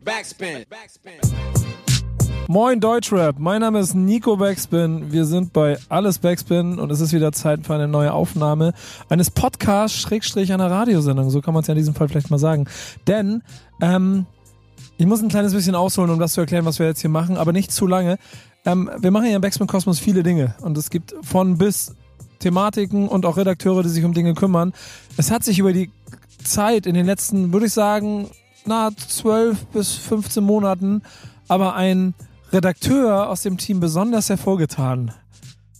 Backspin. Moin Deutschrap, mein Name ist Nico Backspin. Wir sind bei Alles Backspin und es ist wieder Zeit für eine neue Aufnahme eines Podcasts Schrägstrich einer Radiosendung. So kann man es ja in diesem Fall vielleicht mal sagen. Denn ähm, ich muss ein kleines bisschen ausholen, um das zu erklären, was wir jetzt hier machen, aber nicht zu lange. Ähm, wir machen hier im Backspin Kosmos viele Dinge und es gibt von bis Thematiken und auch Redakteure, die sich um Dinge kümmern. Es hat sich über die Zeit in den letzten, würde ich sagen, na, 12 bis 15 Monaten, aber ein Redakteur aus dem Team besonders hervorgetan,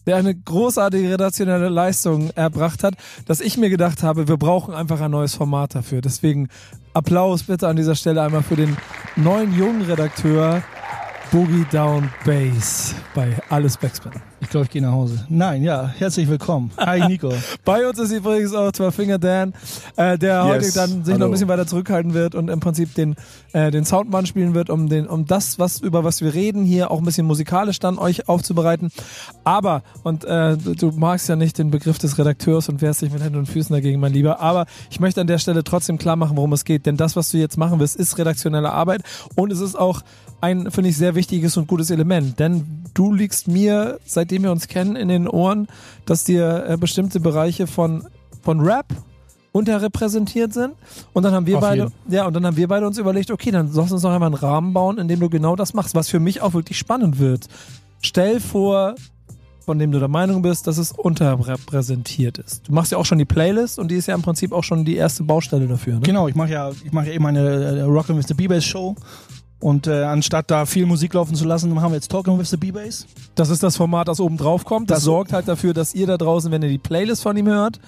der eine großartige redaktionelle Leistung erbracht hat, dass ich mir gedacht habe, wir brauchen einfach ein neues Format dafür. Deswegen Applaus bitte an dieser Stelle einmal für den neuen jungen Redakteur Boogie Down Bass bei Alles Backspin. Ich glaube, ich gehe nach Hause. Nein, ja, herzlich willkommen. Hi, Nico. Bei uns ist übrigens auch Finger Dan, äh, der Yes, heute dann sich noch hallo. ein bisschen weiter zurückhalten wird und im Prinzip den, äh, den Soundmann spielen wird, um den, um das, was über was wir reden, hier auch ein bisschen musikalisch dann euch aufzubereiten. Aber, und äh, du, du magst ja nicht den Begriff des Redakteurs und wehrst dich mit Händen und Füßen dagegen, mein Lieber. Aber ich möchte an der Stelle trotzdem klar machen, worum es geht. Denn das, was du jetzt machen wirst, ist redaktionelle Arbeit und es ist auch ein, finde ich, sehr wichtiges und gutes Element. Denn du liegst mir, seitdem wir uns kennen, in den Ohren, dass dir äh, bestimmte Bereiche von, von Rap unterrepräsentiert sind. Und dann haben wir Auf beide, jeden. ja, und dann haben wir beide uns überlegt, okay, dann lass uns doch einfach einen Rahmen bauen, in dem du genau das machst, was für mich auch wirklich spannend wird. Stell vor, von dem du der Meinung bist, dass es unterrepräsentiert ist. Du machst ja auch schon die Playlist und die ist ja im Prinzip auch schon die erste Baustelle dafür. Ne? Genau, ich mache ja, ich mache ja eben eine äh, Rockin' with the B-Bass Show. Und äh, anstatt da viel Musik laufen zu lassen, haben wir jetzt Talking with the B-Bass. Das ist das Format, das oben drauf kommt. Das, Das- sorgt halt dafür, dass ihr da draußen, wenn ihr die Playlist von ihm hört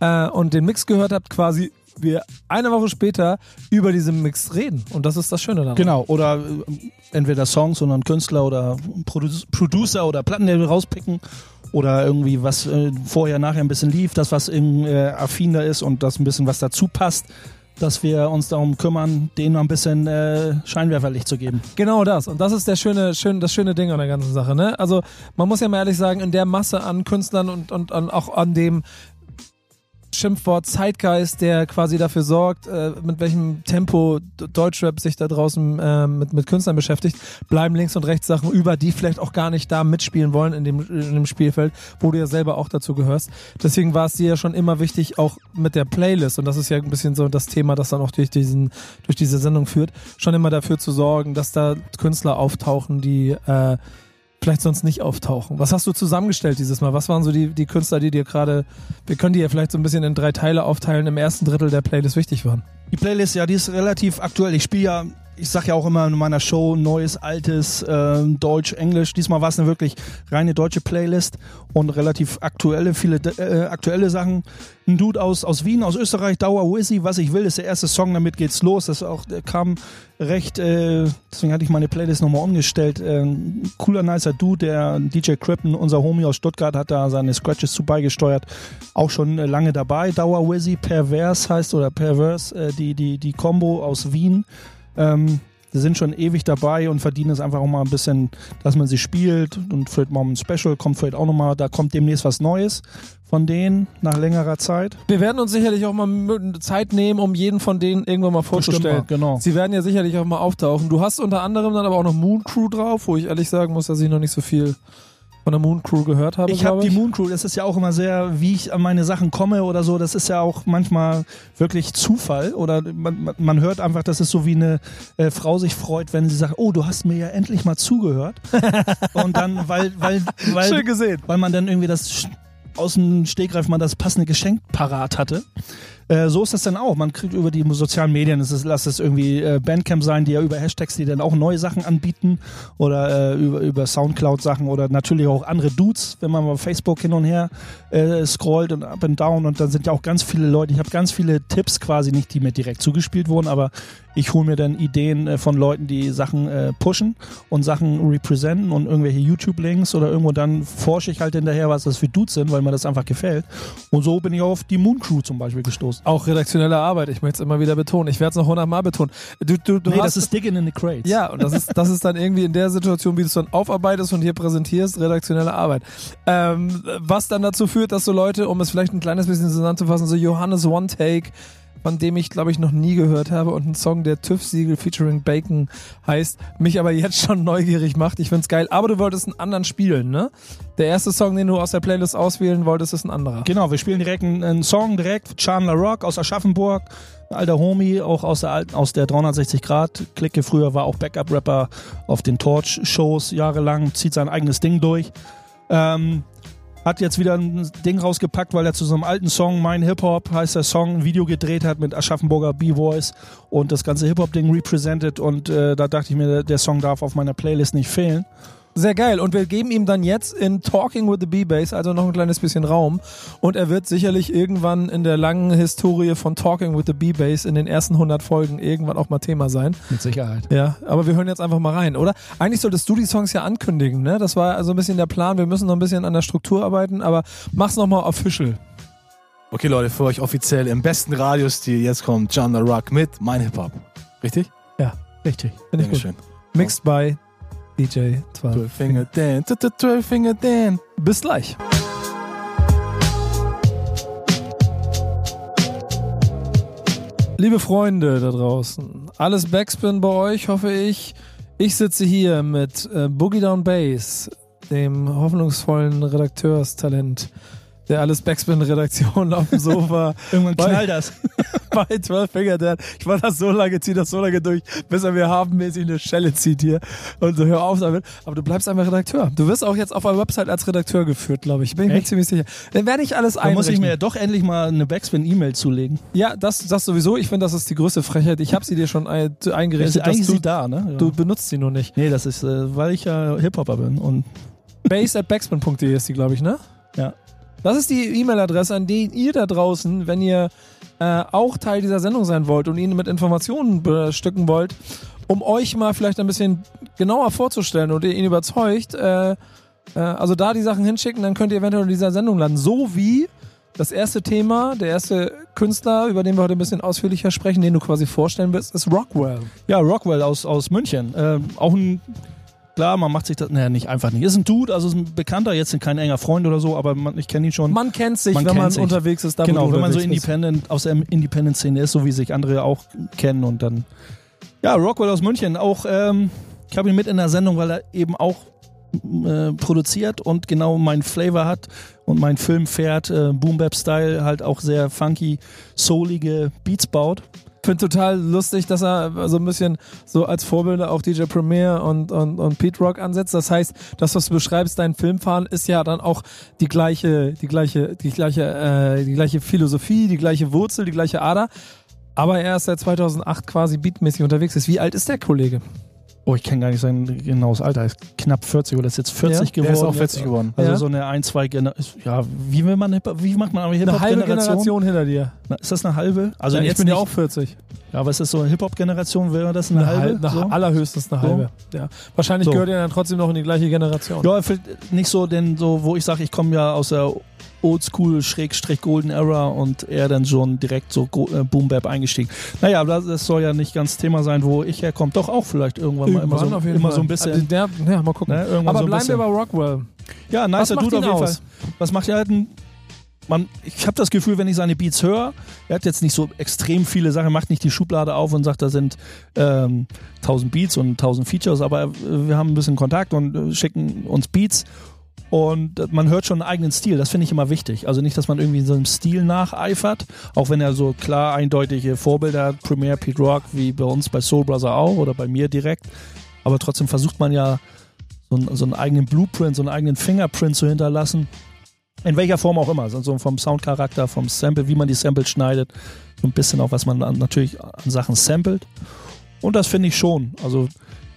äh, und den Mix gehört habt, quasi wir eine Woche später über diesen Mix reden. Und das ist das Schöne daran. Genau, oder äh, entweder Songs ein Künstler oder Produ Producer oder Platten, die wir rauspicken. Oder irgendwie was äh, vorher, nachher ein bisschen lief, das was im äh, affin da ist und das ein bisschen was dazu passt, dass wir uns darum kümmern, denen noch ein bisschen äh, Scheinwerferlicht zu geben. Genau das. Und das ist der schöne, schön, das schöne Ding an der ganzen Sache. Ne? Also man muss ja mal ehrlich sagen, in der Masse an Künstlern und, und an, auch an dem Schimpfwort Zeitgeist, der quasi dafür sorgt, äh, mit welchem Tempo Deutschrap sich da draußen äh, mit, mit Künstlern beschäftigt, bleiben links und rechts Sachen über, die vielleicht auch gar nicht da mitspielen wollen in dem, in dem Spielfeld, wo du ja selber auch dazu gehörst. Deswegen war es dir ja schon immer wichtig, auch mit der Playlist, und das ist ja ein bisschen so das Thema, das dann auch durch, diesen, durch diese Sendung führt, schon immer dafür zu sorgen, dass da Künstler auftauchen, die äh, vielleicht sonst nicht auftauchen. Was hast du zusammengestellt dieses Mal? Was waren so die, die Künstler, die dir gerade, wir können die ja vielleicht so ein bisschen in drei Teile aufteilen, im ersten Drittel der Playlist wichtig waren? Die Playlist, ja, die ist relativ aktuell. Ich spiele ja, ich sag ja auch immer in meiner Show Neues, Altes, ähm, Deutsch, Englisch. Diesmal war es eine wirklich reine deutsche Playlist und relativ aktuelle, viele äh, aktuelle Sachen. Ein Dude aus, aus Wien, aus Österreich, Dauer Wizzy, was ich will, ist der erste Song, damit geht's los. Das auch, kam recht, äh, deswegen hatte ich meine Playlist nochmal umgestellt. Äh, ein cooler, nicer Dude, der DJ Crippen, unser Homie aus Stuttgart, hat da seine Scratches zu beigesteuert. Auch schon äh, lange dabei. Dauer Wizzy, Perverse heißt oder Perverse, äh, die, die, die Combo aus Wien. Ähm, die sind schon ewig dabei und verdienen es einfach auch mal ein bisschen, dass man sie spielt und vielleicht mal ein Special kommt vielleicht auch nochmal, da kommt demnächst was Neues von denen nach längerer Zeit. Wir werden uns sicherlich auch mal Zeit nehmen, um jeden von denen irgendwann mal vorzustellen. Bestimmt genau. Sie werden ja sicherlich auch mal auftauchen. Du hast unter anderem dann aber auch noch Moon Crew drauf, wo ich ehrlich sagen muss, dass ich noch nicht so viel von der Moon Crew gehört habe. Ich habe die Moon Crew, das ist ja auch immer sehr, wie ich an meine Sachen komme oder so, das ist ja auch manchmal wirklich Zufall oder man, man- hört einfach, dass es so wie eine äh, Frau sich freut, wenn sie sagt, oh, du hast mir ja endlich mal zugehört. Und dann, weil, weil, weil, Schön gesehen. weil man dann irgendwie das aus dem Stegreif mal das passende Geschenk parat hatte. Äh, so ist das dann auch. Man kriegt über die sozialen Medien, es ist, lass es irgendwie äh, Bandcamp sein, die ja über Hashtags, die dann auch neue Sachen anbieten oder äh, über, über Soundcloud Sachen oder natürlich auch andere Dudes, wenn man mal Facebook hin und her äh, scrollt und up and down und dann sind ja auch ganz viele Leute. Ich habe ganz viele Tipps quasi nicht, die mir direkt zugespielt wurden, aber ich hole mir dann Ideen äh, von Leuten, die Sachen äh, pushen und Sachen representen und irgendwelche YouTube-Links oder irgendwo dann forsche ich halt hinterher, was das für Dudes sind, weil mir das einfach gefällt. Und so bin ich auf die Moon Crew zum Beispiel gestoßen. Auch redaktionelle Arbeit, ich möchte es immer wieder betonen. Ich werde es noch hundertmal betonen. Du, du, du nee, hast das ist Digging in the Crates. Ja, und das ist, das ist dann irgendwie in der Situation, wie du es dann aufarbeitest und hier präsentierst, redaktionelle Arbeit. Ähm, was dann dazu führt, dass so Leute, um es vielleicht ein kleines bisschen zusammenzufassen, so Johannes One Take, von dem ich, glaube ich, noch nie gehört habe und ein Song, der TÜV-Siegel featuring Bacon heißt, mich aber jetzt schon neugierig macht. Ich find's geil. Aber du wolltest einen anderen spielen, ne? Der erste Song, den du aus der Playlist auswählen wolltest, ist ein anderer. Genau, wir spielen direkt einen, einen Song direkt. Chandler Rock aus Aschaffenburg. Alter Homie, auch aus der alten, aus der 360 Grad Clique. Früher war auch Backup-Rapper auf den Torch-Shows jahrelang, zieht sein eigenes Ding durch. Ähm, hat jetzt wieder ein Ding rausgepackt, weil er zu so einem alten Song, Mein Hip-Hop heißt der Song, ein Video gedreht hat mit Aschaffenburger B-Voice und das ganze Hip-Hop-Ding represented und äh, da dachte ich mir, der Song darf auf meiner Playlist nicht fehlen. Sehr geil. Und wir geben ihm dann jetzt in Talking with the B-Bass, also noch ein kleines bisschen Raum. Und er wird sicherlich irgendwann in der langen Historie von Talking with the B-Bass in den ersten 100 Folgen irgendwann auch mal Thema sein. Mit Sicherheit. Ja, aber wir hören jetzt einfach mal rein, oder? Eigentlich solltest du die Songs ja ankündigen, ne? Das war also ein bisschen der Plan. Wir müssen noch ein bisschen an der Struktur arbeiten, aber mach's nochmal official. Okay, Leute, für euch offiziell im besten Radiostil. Jetzt kommt John the Rock mit Mein Hip Hop. Richtig? Ja, Richtig. finde ich gut. Dankeschön. Mixed by DJ 12. 12 Finger Dan. 12 Finger Dan. Bis gleich. Liebe Freunde da draußen, alles Backspin bei euch, hoffe ich. Ich sitze hier mit äh, Boogie Down Bass, dem hoffnungsvollen Redakteurstalent der alles Backspin-Redaktion auf dem Sofa. Irgendwann Bei- knallt das. bei 12 Finger Dan. Ich war das so lange, zieh das so lange durch, bis er mir hafenmäßig eine Schelle zieht hier. Und so, hör auf damit. Aber du bleibst einfach Redakteur. Du wirst auch jetzt auf der Website als Redakteur geführt, glaube ich. Bin ich mir ziemlich sicher. Dann werde ich alles Da muss ich einrichten. mir ja doch endlich mal eine Backspin-E-Mail zulegen. ja, das, das sowieso. Ich finde, das ist die größte Frechheit. Ich habe sie dir schon ein, eingerichtet. dass ist du, sie da, ne? Ja. du benutzt sie nur nicht. nee, das ist, äh, weil ich ja Hip-Hopper bin und Base at backspin.de ist die, glaube ich, ne? ja. Das ist die E-Mail-Adresse, an die ihr da draußen, wenn ihr äh, auch Teil dieser Sendung sein wollt und ihn mit Informationen bestücken wollt, um euch mal vielleicht ein bisschen genauer vorzustellen und ihr ihn überzeugt, äh, äh, also da die Sachen hinschicken, dann könnt ihr eventuell in dieser Sendung landen. So wie das erste Thema, der erste Künstler, über den wir heute ein bisschen ausführlicher sprechen, den du quasi vorstellen willst, ist Rockwell. Ja, Rockwell aus, aus München. Ähm, auch ein, klar, man macht sich das, naja, nicht einfach nicht. Ist ein Dude, also ist ein Bekannter, jetzt kein enger Freund oder so, aber man, ich kenne ihn schon. Man kennt sich, Man wenn kennt man sich. unterwegs ist. Genau, wenn man so independent, aus der Independent-Szene ist, so wie sich andere auch kennen und dann. Ja, Rockwell aus München, auch, ähm, ich habe ihn mit in der Sendung, weil er eben auch äh, produziert und genau meinen Flavor hat und mein Film fährt, äh, Boom Bap Style, halt auch sehr funky, soulige Beats baut. Finde total lustig, dass er so ein bisschen so als Vorbilder auch DJ Premier und, und, und Pete Rock ansetzt. Das heißt, das, was du beschreibst, dein Filmfahren, ist ja dann auch die gleiche, die gleiche, die gleiche, äh, die gleiche Philosophie, die gleiche Wurzel, die gleiche Ader. Aber er ist seit 2008 quasi beatmäßig unterwegs. Wie alt ist der Kollege? Oh, ich kenne gar nicht sein genaues Alter. Er ist knapp 40 oder ist jetzt 40 Ja, geworden. Der ist auch 40 geworden. Also Ja. so eine ein, zwei Generationen. Ja, wie will man Hip-Hop, wie macht man aber Eine halbe? Generation hinter dir. Na, Ist das eine halbe? Also ja, ich jetzt bin ja auch 40. Ja, aber ist das so eine Hip-Hop-Generation? Wäre das eine, halbe? Eine, so? Allerhöchstens eine So. halbe. Ja. Wahrscheinlich So. gehört ihr dann trotzdem noch in die gleiche Generation. Ja, nicht so, denn so, wo ich sage, ich komme ja aus der Oldschool Schrägstrich Golden Era und er dann schon direkt so äh, Boom Bap eingestiegen. Naja, aber das, das soll ja nicht ganz Thema sein, wo ich herkomme. Doch auch vielleicht irgendwann, mal immer so, auf jeden immer so ein bisschen. Also der, ja, mal gucken. Ne, irgendwann Aber so bleiben wir bei Rockwell. Ja, nicer Was macht Dude auf jeden aus? Fall. Was macht er halt ein man, ich habe das Gefühl, wenn ich seine Beats höre, er hat jetzt nicht so extrem viele Sachen, macht nicht die Schublade auf und sagt, da sind ähm, 1000 Beats und 1000 Features, aber wir haben ein bisschen Kontakt und äh, schicken uns Beats und man hört schon einen eigenen Stil. Das finde ich immer wichtig. Also nicht, dass man irgendwie so einem Stil nacheifert, auch wenn er so klar eindeutige Vorbilder hat, Premiere Pete Rock, wie bei uns bei Soul Brother auch oder bei mir direkt. Aber trotzdem versucht man ja so einen, so einen eigenen Blueprint, so einen eigenen Fingerprint zu hinterlassen. In welcher Form auch immer. So vom Soundcharakter, vom Sample, wie man die Samples schneidet. So ein bisschen auch, was man an, natürlich an Sachen samplet. Und das finde ich schon. Also,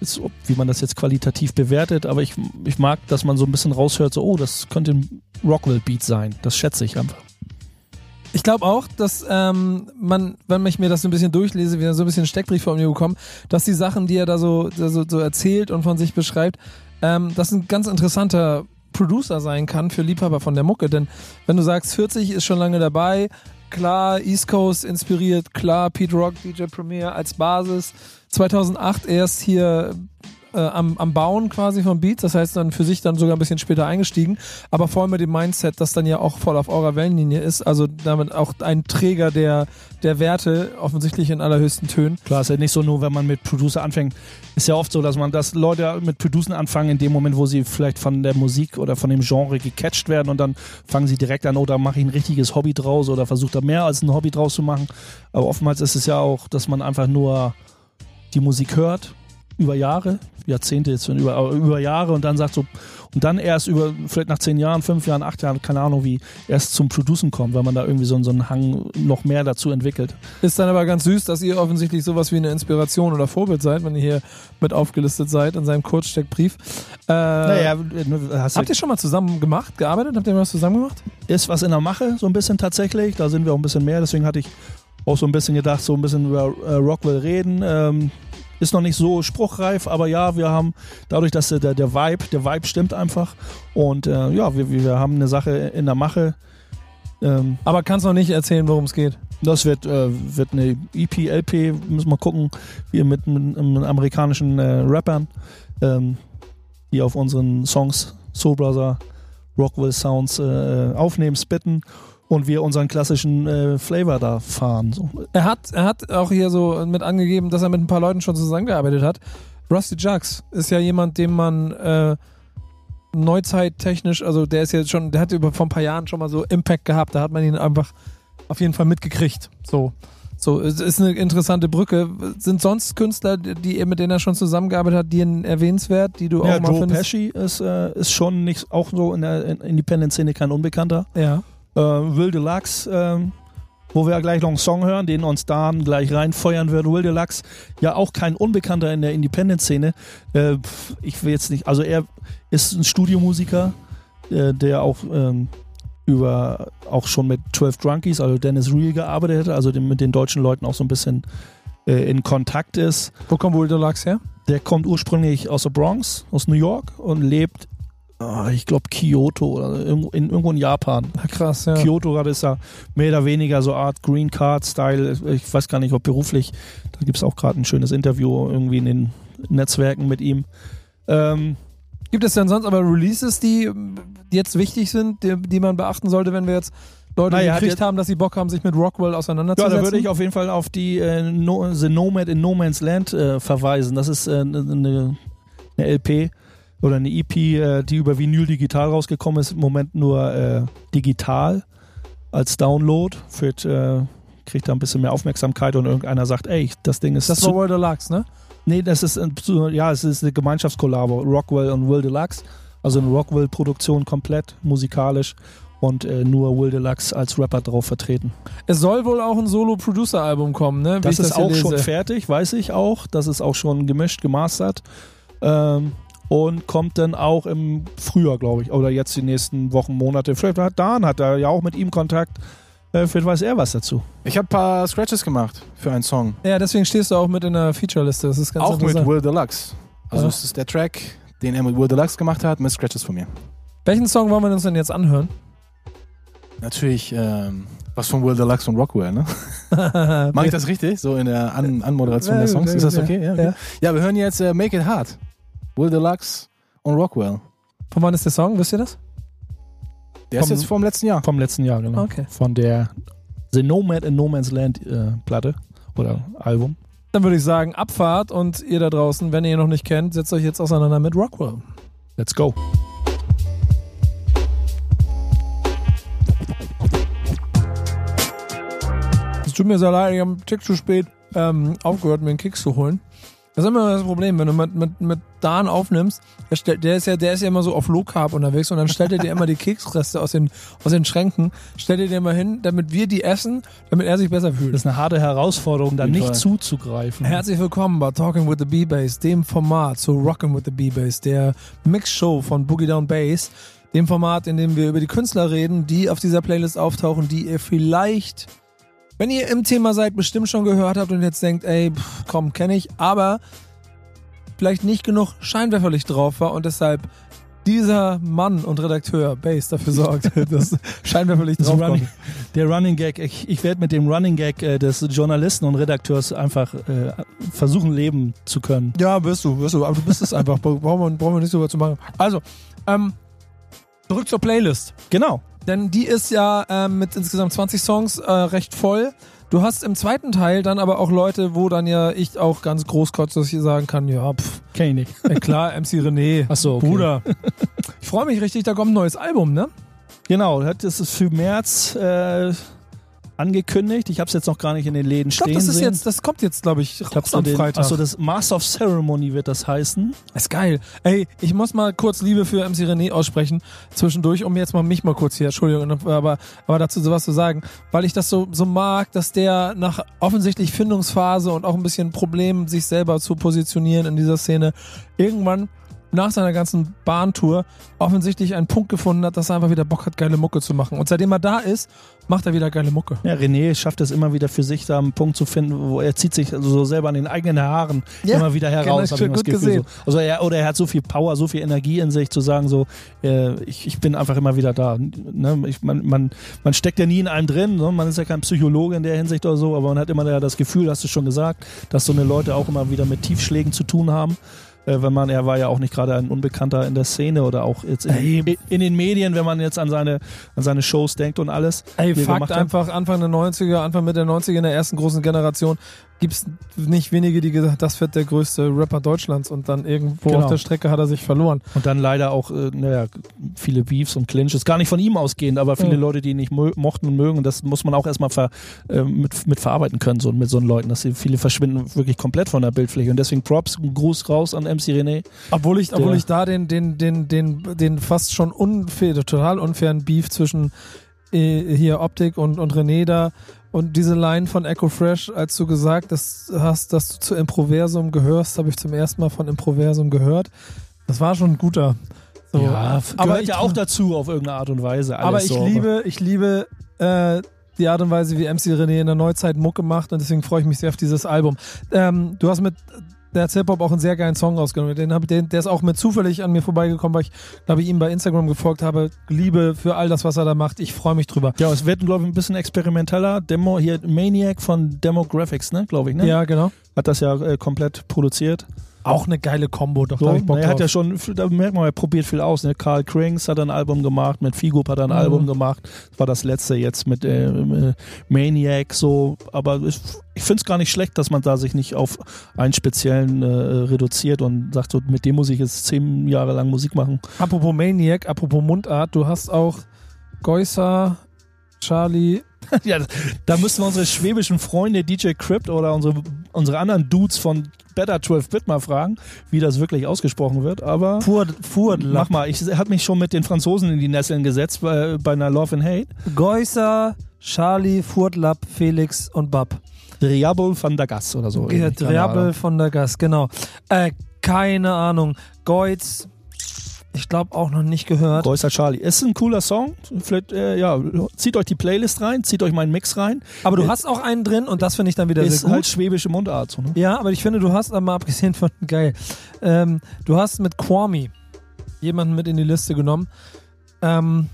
ist, ob- wie man das jetzt qualitativ bewertet, aber ich, ich mag, dass man so ein bisschen raushört, so, oh, das könnte ein Rockwell-Beat sein. Das schätze ich einfach. Ich glaube auch, dass ähm, man, wenn ich mir das so ein bisschen durchlese, wieder so ein bisschen Steckbrief von mir bekommen, dass die Sachen, die er da so, da so, so erzählt und von sich beschreibt, ähm, das ein ganz interessanter Producer sein kann für Liebhaber von der Mucke. Denn wenn du sagst, 40 ist schon lange dabei, klar East Coast inspiriert, klar Pete Rock, DJ Premier als Basis, 2008 erst hier äh, am, am Bauen quasi von Beats, das heißt dann für sich dann sogar ein bisschen später eingestiegen, aber vor allem mit dem Mindset, das dann ja auch voll auf eurer Wellenlinie ist, also damit auch ein Träger der, der Werte, offensichtlich in allerhöchsten Tönen. Klar, ist ja nicht so nur, wenn man mit Producer anfängt. Ist ja oft so, dass man, dass Leute mit Producen anfangen in dem Moment, wo sie vielleicht von der Musik oder von dem Genre gecatcht werden und dann fangen sie direkt an, oder mache ich ein richtiges Hobby draus oder versucht da mehr als ein Hobby draus zu machen. Aber oftmals ist es ja auch, dass man einfach nur die Musik hört über Jahre, Jahrzehnte jetzt über, aber über Jahre und dann sagt so, und dann erst über, vielleicht nach zehn Jahren, fünf Jahren, acht Jahren, keine Ahnung wie, erst zum Producen kommt, weil man da irgendwie so, so einen Hang noch mehr dazu entwickelt. Ist dann aber ganz süß, dass ihr offensichtlich sowas wie eine Inspiration oder Vorbild seid, wenn ihr hier mit aufgelistet seid in seinem Kurzsteckbrief. Äh, Naja, hast Habt ihr schon mal zusammen gemacht, gearbeitet? Habt ihr was zusammen gemacht? ist was in der Mache, so ein bisschen tatsächlich. Da sind wir auch ein bisschen mehr. Deswegen hatte ich auch so ein bisschen gedacht, so ein bisschen über äh, Rockwell reden. Ähm, ist noch nicht so spruchreif, aber ja, wir haben dadurch, dass der, der, der Vibe, der Vibe stimmt einfach. Und äh, ja, wir, wir haben eine Sache in der Mache. Ähm, Aber kannst noch nicht erzählen, worum es geht. das wird, äh, wird eine EP, LP, müssen wir gucken, wir mit, mit, mit amerikanischen äh, Rappern, ähm, die auf unseren Songs Soul Brother, Rockwell Sounds äh, aufnehmen, spitten und wir unseren klassischen äh, Flavor da fahren. So. Er hat, er hat auch hier so mit angegeben, dass er mit ein paar Leuten schon zusammengearbeitet hat. Rusty Jugs ist ja jemand, dem man äh, neuzeittechnisch, also der ist jetzt schon, der hat über vor ein paar Jahren schon mal so Impact gehabt. Da hat man ihn einfach auf jeden Fall mitgekriegt. So. So, es ist eine interessante Brücke. Sind sonst Künstler, die mit denen er schon zusammengearbeitet hat, die ihn erwähnenswert, die du Ja, auch mal Joe findest? Pesci ist, äh, ist schon nicht, auch so in der in- Independent-Szene kein Unbekannter. Ja. Äh, Will Deluxe, ähm, wo wir ja gleich noch einen Song hören, den uns Dan gleich reinfeuern wird. Will Deluxe, ja auch kein Unbekannter in der Independent-Szene. Äh, ich will jetzt nicht, also er ist ein Studiomusiker, äh, der auch ähm, über auch schon mit 12 Drunkies, also Dennis Real gearbeitet hat, also dem, mit den deutschen Leuten auch so ein bisschen äh, in Kontakt ist. Wo kommt wohl Deluxe her? Der kommt ursprünglich aus der Bronx, aus New York und lebt, ah, ich glaube, Kyoto oder irgendwo in, irgendwo in Japan. Ja, krass, ja. Kyoto gerade ist ja mehr oder weniger so Art Green Card Style. Ich weiß gar nicht, ob beruflich. Da gibt es auch gerade ein schönes Interview irgendwie in den Netzwerken mit ihm. Ähm, Gibt es denn sonst aber Releases, die jetzt wichtig sind, die, die man beachten sollte, wenn wir jetzt Leute Naja, gekriegt haben, dass sie Bock haben, sich mit Rockwell ja, auseinanderzusetzen? da würde ich auf jeden Fall auf die äh, no, The Nomad in No Man's Land äh, verweisen. Das ist äh, eine, eine LP oder eine EP, äh, die über Vinyl digital rausgekommen ist. Im Moment nur äh, digital als Download. Wird, äh, kriegt da ein bisschen mehr Aufmerksamkeit und irgendeiner sagt, ey, das Ding ist das war World Deluxe, ne? Nee, das ist, ein- ja, es ist eine Gemeinschaftskollabo. Rockwell und Will Deluxe. Also eine Rockwell-Produktion komplett musikalisch und äh, nur Will Deluxe als Rapper drauf vertreten. Es soll wohl auch ein Solo-Producer-Album kommen, ne? Wie Das ist hier auch schon lese. fertig, weiß ich auch. Das ist auch schon gemischt, gemastert. Ähm, und kommt dann auch im Frühjahr, glaube ich. Oder jetzt die nächsten Wochen, Monate. Vielleicht hat Dan hat da ja auch mit ihm Kontakt. Äh, vielleicht weiß er was dazu. Ich habe ein paar Scratches gemacht für einen Song. Ja, deswegen stehst du auch mit in der Feature-Liste. Das ist ganz auch mit. Will Deluxe. Also Ja. es ist der Track, den er mit Will Deluxe gemacht hat, mit Scratches von mir. Welchen Song wollen wir uns denn jetzt anhören? Natürlich ähm, was von Will Deluxe und Rockwell, ne? Mach ich das richtig? So in der An Anmoderation Ja, der Songs? ja, Ist das okay? Ja, okay. Ja. ja, wir hören jetzt äh, Make It Hard. Will Deluxe und Rockwell. Von wann ist der Song? Wisst ihr das? Der ist Vom- jetzt vom letzten Jahr. Vom letzten Jahr, genau. Okay. Von der The Nomad in No Man's Land äh, Platte oder Album. Dann würde ich sagen, Abfahrt und ihr da draußen, wenn ihr ihn noch nicht kennt, setzt euch jetzt auseinander mit Rockwell. Let's go. Es tut mir sehr leid, ich habe einen Tick zu spät ähm, aufgehört, mir einen Keks zu holen. Das ist immer das Problem, wenn du mit, mit, mit Dan aufnimmst, der, stellt, der, ist ja, der ist ja immer so auf Low Carb unterwegs und dann stellt er dir immer die Keksreste aus den, aus den Schränken, stellt er dir immer hin, damit wir die essen, damit er sich besser fühlt. Das ist eine harte Herausforderung, da nicht Fall. zuzugreifen. Herzlich willkommen bei Talking with the B-Bass, dem Format zu Rockin' with the B-Bass, der Mix-Show von Boogie Down Bass, dem Format, in dem wir über die Künstler reden, die auf dieser Playlist auftauchen, die ihr vielleicht, wenn ihr im Thema seid, bestimmt schon gehört habt und jetzt denkt, ey, pff, komm, kenne ich, aber vielleicht nicht genug Scheinwerferlicht drauf war und deshalb dieser Mann und Redakteur Base dafür sorgt, dass Scheinwerferlicht Das. Running, der Running Gag, ich, ich werde mit dem Running Gag äh, des Journalisten und Redakteurs einfach äh, versuchen, leben zu können. Ja, wirst du, wirst du, aber du bist es einfach. Brauchen wir, brauchen wir nicht so was zu machen. Also, ähm, zurück zur Playlist. Genau. Denn die ist ja ähm, mit insgesamt 20 Songs äh, recht voll. Du hast im zweiten Teil dann aber auch Leute, wo dann ja ich auch ganz großkotzig sagen kann, ja, pff, Kenn ich nicht. ey, klar, MC René. Ach so, okay. Bruder. Ich freue mich richtig, da kommt ein neues Album, ne? Genau, das ist für März äh, angekündigt. Ich habe es jetzt noch gar nicht in den Läden Ich glaube, stehen das ist sehen. jetzt, das kommt jetzt, glaube ich, ich raus so am den, Freitag. achso, das Master of Ceremony wird das heißen. ist geil. Ey, ich muss mal kurz Liebe für MC René aussprechen zwischendurch, um jetzt mal mich mal kurz hier, Entschuldigung, aber, aber dazu sowas zu sagen, weil ich das so, so mag, dass der nach offensichtlich Findungsphase und auch ein bisschen Problem, sich selber zu positionieren in dieser Szene, irgendwann nach seiner ganzen Bahntour offensichtlich einen Punkt gefunden hat, dass er einfach wieder Bock hat, geile Mucke zu machen. Und seitdem er da ist, macht er wieder geile Mucke. Ja, René schafft es immer wieder für sich, da einen Punkt zu finden, wo er zieht sich also so selber an den eigenen Haaren Ja, immer wieder genau, heraus. hab ich gut Gefühl, gesehen. So. Also er, oder er hat so viel Power, so viel Energie in sich, zu sagen so, äh, ich, ich bin einfach immer wieder da. Ne? Ich, man, man, man steckt ja nie in einem drin, ne? man ist ja kein Psychologe in der Hinsicht oder so, aber man hat immer das Gefühl, hast du schon gesagt, dass so eine Leute auch immer wieder mit Tiefschlägen zu tun haben. Äh, wenn man, er war ja auch nicht gerade ein Unbekannter in der Szene oder auch jetzt in, Ey. in den Medien, wenn man jetzt an seine, an seine Shows denkt und alles. Ey, er Fakt einfach, Anfang der 90er, Anfang Mitte der 90er in der ersten großen Generation gibt's nicht wenige, die gesagt das wird der größte Rapper Deutschlands und dann irgendwo Genau. auf der Strecke hat er sich verloren. Und dann leider auch, äh, naja, viele Beefs und Clinches. Gar nicht von ihm ausgehend, aber viele Mhm. Leute, die ihn nicht mochten und mögen. Und das muss man auch erstmal ver äh, mit, mit verarbeiten können, so mit so einen Leuten. Dass sie, viele verschwinden wirklich komplett von der Bildfläche. Und deswegen Props, ein Gruß raus an MC René. Obwohl ich, obwohl ich da den, den, den, den, den fast schon unfair, total unfairen Beef zwischen äh, hier Optik und, und René da und diese Line von Echo Fresh, als du gesagt hast, dass du zu Improversum gehörst, habe ich zum ersten Mal von Improversum gehört. Das war schon ein guter. So. aber aber ja auch dazu auf irgendeine Art und Weise. Aber ich so. liebe, ich liebe äh, die Art und Weise, wie MC René in der Neuzeit Mucke macht und deswegen freue ich mich sehr auf dieses Album. Ähm, du hast mit der Hip-Hop auch einen sehr geilen Song rausgenommen. Den hab, den, der ist auch mit zufällig an mir vorbeigekommen, weil ich, glaube ich, ihm bei Instagram gefolgt habe. Liebe für all das, was er da macht. Ich freue mich drüber. Ja, es wird, glaube ich, ein bisschen experimenteller. Demo, hier Maniac von Demographics, ne, glaube ich, ne? Ja, genau. Hat das ja äh, komplett produziert. Auch eine geile Kombo, doch da So, hab ich Bock er hat ja schon, da merkt man, er probiert viel aus. Ne? Karl Krings hat ein Album gemacht, mit Figo hat er ein Mhm. Album gemacht. Das war das letzte jetzt mit äh, äh, Maniac so. Aber ich, ich finde es gar nicht schlecht, dass man da sich nicht auf einen speziellen äh, reduziert und sagt, so, mit dem muss ich jetzt zehn Jahre lang Musik machen. apropos Maniac, apropos Mundart, du hast auch Geusser, Charlie, ja, da müssen wir unsere schwäbischen Freunde DJ Crypt oder unsere, unsere anderen Dudes von Better 12 Bit mal fragen, wie das wirklich ausgesprochen wird. Aber Furt, Furt, mach mal, ich habe mich schon mit den Franzosen in die Nesseln gesetzt bei, bei einer Love and Hate. Geusser, Charlie, Furtlap, Felix und Bab. Driabol van der Gas oder so. Ahnung. von der Gas, genau. Äh, keine Ahnung. Goitz, ich glaube auch noch nicht gehört. Größer Charlie. Ist ein cooler Song. Vielleicht, äh, ja, zieht euch die Playlist rein, zieht euch meinen Mix rein. Aber du Äh, hast auch einen drin und das finde ich dann wieder Ist sehr gut. halt schwäbische Mundart. So, ne? ja, aber ich finde, du hast, mal abgesehen von, geil, ähm, du hast mit Kwame jemanden mit in die Liste genommen, ähm,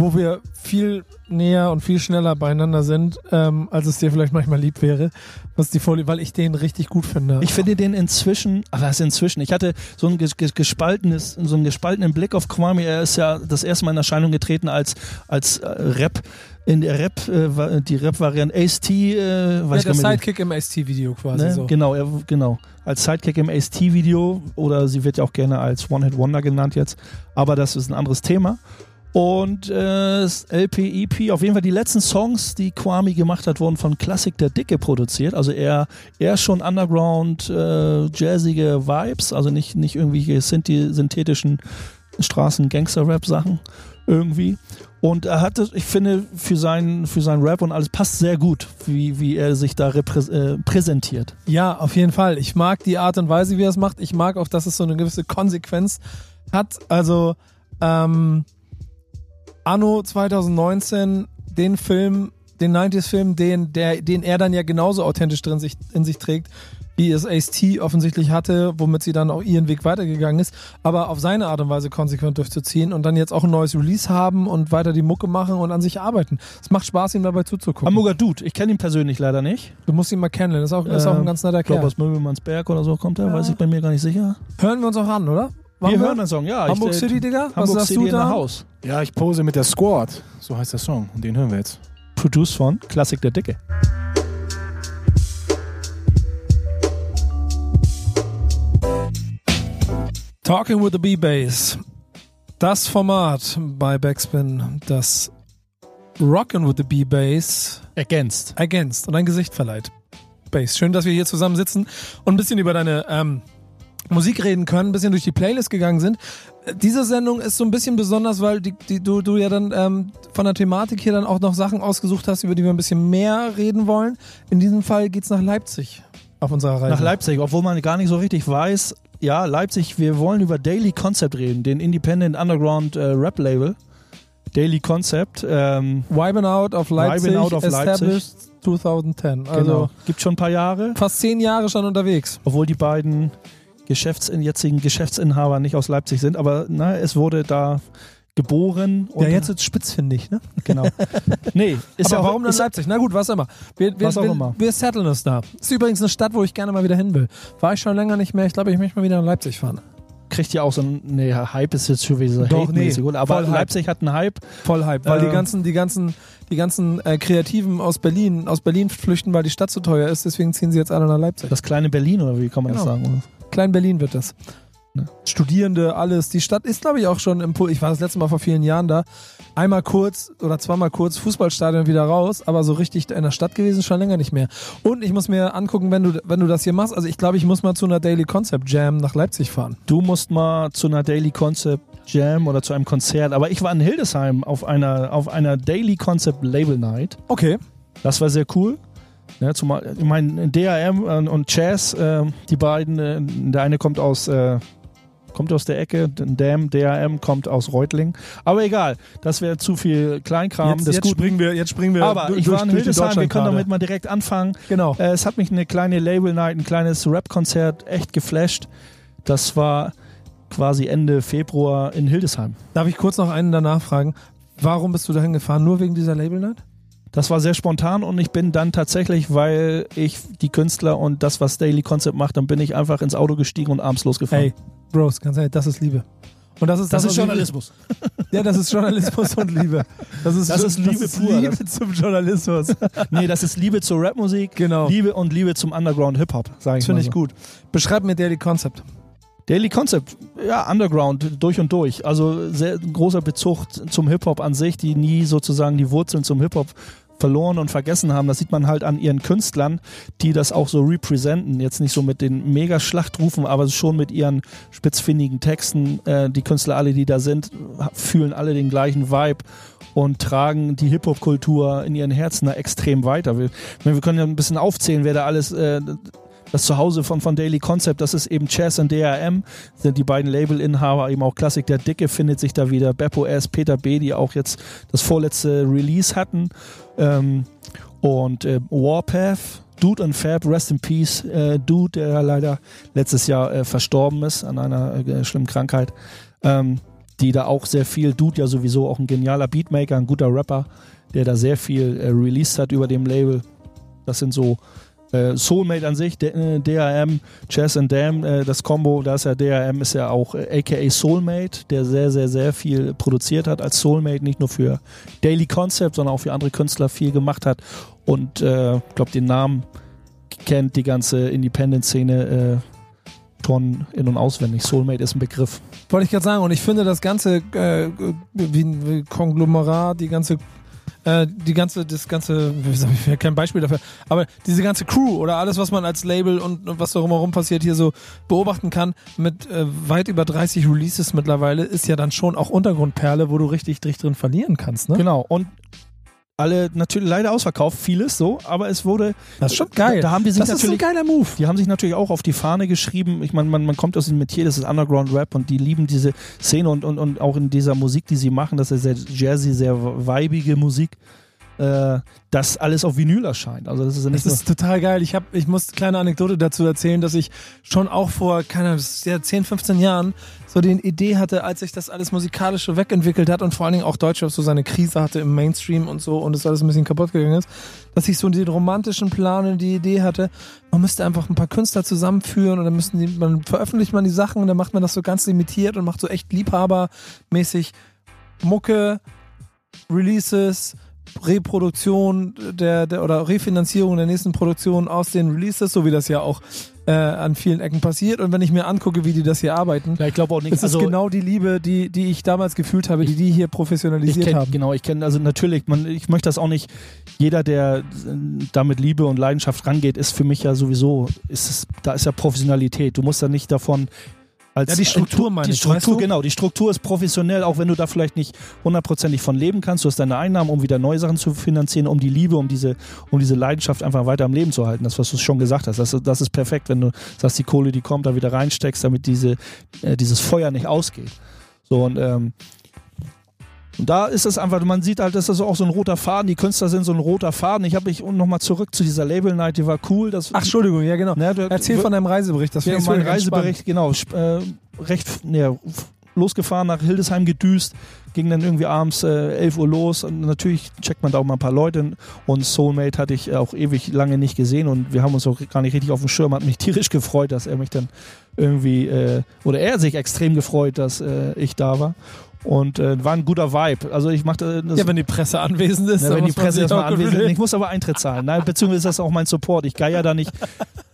wo wir viel näher und viel schneller beieinander sind, ähm, als es dir vielleicht manchmal lieb wäre, was die Folie, weil ich den richtig gut finde. Ich finde den inzwischen, aber was inzwischen? Ich hatte so ein ges- ges- gespaltenes, so einen gespaltenen Blick auf Kwame. Er ist ja das erste Mal in Erscheinung getreten als als äh, Rap in der Rap, äh, die Rap-Variante Ace-T, äh, ja, weiß der ich gar nicht. Sidekick im ST-Video quasi Ne? so. Genau, er, genau. Als Sidekick im Ace-T-Video oder sie wird ja auch gerne als One-Hit-Wonder genannt jetzt, aber das ist ein anderes Thema. Und äh, das LP, EP, auf jeden Fall die letzten Songs, die Kwame gemacht hat, wurden von Klassik der Dicke produziert. Also eher, eher schon Underground, äh, jazzige Vibes, also nicht, nicht irgendwelche synthetischen Straßen-Gangster-Rap-Sachen irgendwie. Und er hatte, ich finde, für seinen, für seinen Rap und alles passt sehr gut, wie, wie er sich da äh, präsentiert. Ja, auf jeden Fall. Ich mag die Art und Weise, wie er es macht. Ich mag auch, dass es so eine gewisse Konsequenz hat. Also, ähm, Anno 2019, den Film den 90s-Film, den, der, den er dann ja genauso authentisch drin sich, in sich trägt, wie es Ace-T offensichtlich hatte, womit sie dann auch ihren Weg weitergegangen ist, aber auf seine Art und Weise konsequent durchzuziehen und dann jetzt auch ein neues Release haben und weiter die Mucke machen und an sich arbeiten. Es macht Spaß, ihm dabei zuzugucken. Hamburger Dude, ich kenne ihn persönlich leider nicht. Du musst ihn mal kennenlernen, ist auch, ist auch ein ganz netter Ich glaube, Kerl. aus Möbelmannsberg oder so kommt er, weiß ich bei mir gar nicht sicher. Hören wir uns auch an, oder? Wir hören den Song, ja. Hamburg ich, City, Digga? Was Hamburg sagst City du da? House. Ja, ich pose mit der Squad. So heißt der Song. Und den hören wir jetzt. Produced von Klassik der Dicke. Talking with the B-Bass. Das Format bei Backspin, das Rockin' with the B-Bass Ergänzt. ergänzt und ein Gesicht verleiht. Bass. Schön, dass wir hier zusammen sitzen und ein bisschen über deine ähm, Musik reden können, ein bisschen durch die Playlist gegangen sind. Äh, Diese Sendung ist so ein bisschen besonders, weil die, die, du, du ja dann ähm, von der Thematik hier dann auch noch Sachen ausgesucht hast, über die wir ein bisschen mehr reden wollen. In diesem Fall geht's nach Leipzig auf unserer Reise. Nach Leipzig, obwohl man gar nicht so richtig weiß. Ja, Leipzig, wir wollen über Daily Concept reden, den Independent Underground äh, Rap Label. Daily Concept. Ähm, Vibing Out of Leipzig, Out of established 2010. Also genau. Gibt schon ein paar Jahre, fast zehn Jahre schon unterwegs. obwohl die beiden Geschäfts jetzigen Geschäftsinhaber nicht aus Leipzig sind, aber na, es wurde da geboren. Und ja, jetzt wird's spitzfindig, ne? genau. nee, ist Aber ja auch, warum dann ist, Leipzig? Na gut, was immer. Wir, wir, Was auch wir, immer. wir setteln es da. Ist übrigens eine Stadt, wo ich gerne mal wieder hin will. War ich schon länger nicht mehr. Ich glaube, ich möchte mal wieder nach Leipzig fahren. Kriegt ja auch so ein, nee, Hype ist jetzt schon wieder so Doch, nee, oder? Aber. Leipzig hat einen Hype. Voll Hype, weil die Ähm. ganzen, die ganzen, die ganzen äh, Kreativen aus Berlin, aus Berlin flüchten, weil die Stadt zu teuer ist. Deswegen ziehen sie jetzt alle nach Leipzig. Das kleine Berlin, oder wie kann man Genau. das sagen? Klein Berlin wird das. Ne? Studierende, alles. Die Stadt ist, glaube ich, auch schon im Pool. Ich war das letzte Mal vor vielen Jahren da. Einmal kurz oder zweimal kurz Fußballstadion wieder raus, aber so richtig in der Stadt gewesen schon länger nicht mehr. Und ich muss mir angucken, wenn du, wenn du das hier machst. Also ich glaube, ich muss mal zu einer Daily Concept Jam nach Leipzig fahren. Du musst mal zu einer Daily Concept Jam oder zu einem Konzert. Aber ich war in Hildesheim auf einer, auf einer Daily Concept Label Night. Okay. Das war sehr cool. Ja, zumal, ich meine, DRM und Chess, äh, die beiden, äh, der eine kommt aus, äh, kommt aus der Ecke, Dam, DRM kommt aus Reutling. Aber egal, das wäre zu viel Kleinkram. Jetzt, jetzt springen wir, jetzt springen wir. Aber du- ich durch- war in durch Hildesheim, wir können damit mal direkt anfangen. Genau. Äh, es hat mich eine kleine Label Night, ein kleines Rap-Konzert echt geflasht. Das war quasi Ende Februar in Hildesheim. Darf ich kurz noch einen danach fragen? Warum bist du dahin gefahren? Nur wegen dieser Label Night? Das war sehr spontan und ich bin dann tatsächlich, weil ich die Künstler und das, was Daily Concept macht, dann bin ich einfach ins Auto gestiegen und abends losgefahren. Ey, Bros, ganz ehrlich, das ist Liebe. Und das ist das das, ist Journalismus. Ja, das ist Journalismus und Liebe. Das ist, Das ist Liebe pur. Liebe zum Journalismus. nee, das ist Liebe zur Rapmusik, Genau. Liebe und Liebe zum Underground Hip-Hop, sage ich Das finde ich so. gut. Beschreib mir Daily Concept. Daily Concept, ja, Underground, durch und durch. Also sehr großer Bezug zum Hip-Hop an sich, die nie sozusagen die Wurzeln zum Hip-Hop verloren und vergessen haben. Das sieht man halt an ihren Künstlern, die das auch so representen. Jetzt nicht so mit den Mega-Schlachtrufen, aber schon mit ihren spitzfindigen Texten. Äh, die Künstler, alle, die da sind, fühlen alle den gleichen Vibe und tragen die Hip-Hop-Kultur in ihren Herzen da extrem weiter. Wir, wir können ja ein bisschen aufzählen, wer da alles äh, das Zuhause von, von Daily Concept, das ist eben Chess und DRM, sind die beiden Labelinhaber, eben auch Klassik der Dicke findet sich da wieder, Beppo S, Peter B., die auch jetzt das vorletzte Release hatten ähm, und äh, Warpath, Dude und Fab, Rest in Peace, äh, Dude, der leider letztes Jahr äh, verstorben ist an einer äh, schlimmen Krankheit, ähm, die da auch sehr viel, Dude ja sowieso auch ein genialer Beatmaker, ein guter Rapper, der da sehr viel äh, released hat über dem Label. Das sind so äh, Soulmate an sich, D äh, DRM, Chess and Dam, äh, das Combo, da ist ja DRM, ist ja auch äh, aka Soulmate, der sehr, sehr, sehr viel produziert hat als Soulmate, nicht nur für Daily Concept, sondern auch für andere Künstler viel gemacht hat und äh, ich glaube, den Namen kennt die ganze Independent-Szene äh, schon in- und auswendig. Soulmate ist ein Begriff. Wollte ich gerade sagen. Und ich finde das ganze äh, wie ein wie Konglomerat, die ganze äh, die ganze, das ganze, ich, kein Beispiel dafür, aber diese ganze Crew oder alles, was man als Label und, und was drumherum passiert, hier so beobachten kann, mit äh, weit über 30 Releases mittlerweile, ist ja dann schon auch Untergrundperle, wo du richtig dich drin verlieren kannst, ne? Genau. Und alle natürlich leider ausverkauft, vieles so, aber es wurde. Das ist schon geil. Da, haben die sich das ist ein natürlich. geiler Move. Die haben sich natürlich auch auf die Fahne geschrieben. Ich meine, man, man kommt aus dem Metier, das ist Underground Rap und die lieben diese Szene und, und, und auch in dieser Musik, die sie machen, das ist sehr jazzy, sehr weibige Musik. Äh, das alles auf Vinyl erscheint. Also das ist ja nicht Das ist total geil. Ich, hab, ich muss eine kleine Anekdote dazu erzählen, dass ich schon auch vor, keine Ahnung, ja 10, 15 Jahren so die Idee hatte, als sich das alles musikalisch so wegentwickelt hat und vor allen Dingen auch Deutschrap so seine Krise hatte im Mainstream und so und es alles ein bisschen kaputt gegangen ist, dass ich so den romantischen Plan und die Idee hatte, man müsste einfach ein paar Künstler zusammenführen und dann müssen die, man veröffentlicht man die Sachen und dann macht man das so ganz limitiert und macht so echt liebhabermäßig Mucke, Releases, Reproduktion der, der oder Refinanzierung der nächsten Produktion aus den Releases, so wie das ja auch äh, an vielen Ecken passiert. Und wenn ich mir angucke, wie die das hier arbeiten, Ja, ich glaube auch nicht. ist es genau die Liebe, die, die ich damals gefühlt habe, die die hier professionalisiert kenn, haben. Genau, ich kenne, also natürlich, man, ich möchte das auch nicht, jeder, der äh, da mit Liebe und Leidenschaft rangeht, ist für mich ja sowieso, ist es, da ist ja Professionalität. Du musst da nicht davon als Ja, die Struktur äh, meine die ich, Struktur, weißt du? genau, die Struktur ist professionell, auch wenn du da vielleicht nicht hundertprozentig von leben kannst. Du hast deine Einnahmen, um wieder neue Sachen zu finanzieren, um die Liebe, um diese, um diese Leidenschaft einfach weiter am Leben zu halten. Das, was du schon gesagt hast, das, das ist perfekt, wenn du sagst, die Kohle, die kommt, da wieder reinsteckst, damit diese, äh, dieses Feuer nicht ausgeht. So und ähm, und da ist es einfach, man sieht halt, das ist auch so ein roter Faden. Die Künstler sind so ein roter Faden. Ich habe mich und nochmal zurück zu dieser Label Night, die war cool. Das, Ach, Entschuldigung, ja genau. Ne, du- Erzähl von deinem Reisebericht, das ja, mein Reisebericht, genau, sp- äh, recht f- losgefahren nach Hildesheim gedüst, ging dann irgendwie abends äh, 11 Uhr los und natürlich checkt man da auch mal ein paar Leute und Soulmate hatte ich auch ewig lange nicht gesehen und wir haben uns auch gar nicht richtig auf dem Schirm, hat mich tierisch gefreut, dass er mich dann irgendwie, äh, oder er sich extrem gefreut, dass äh, ich da war und äh, war ein guter Vibe, also ich machte das Ja, wenn die Presse anwesend ist, ja, dann wenn die Presse erstmal anwesend ist. Ich muss aber Eintritt zahlen. Nein, beziehungsweise ist das auch mein Support. Ich geier da nicht.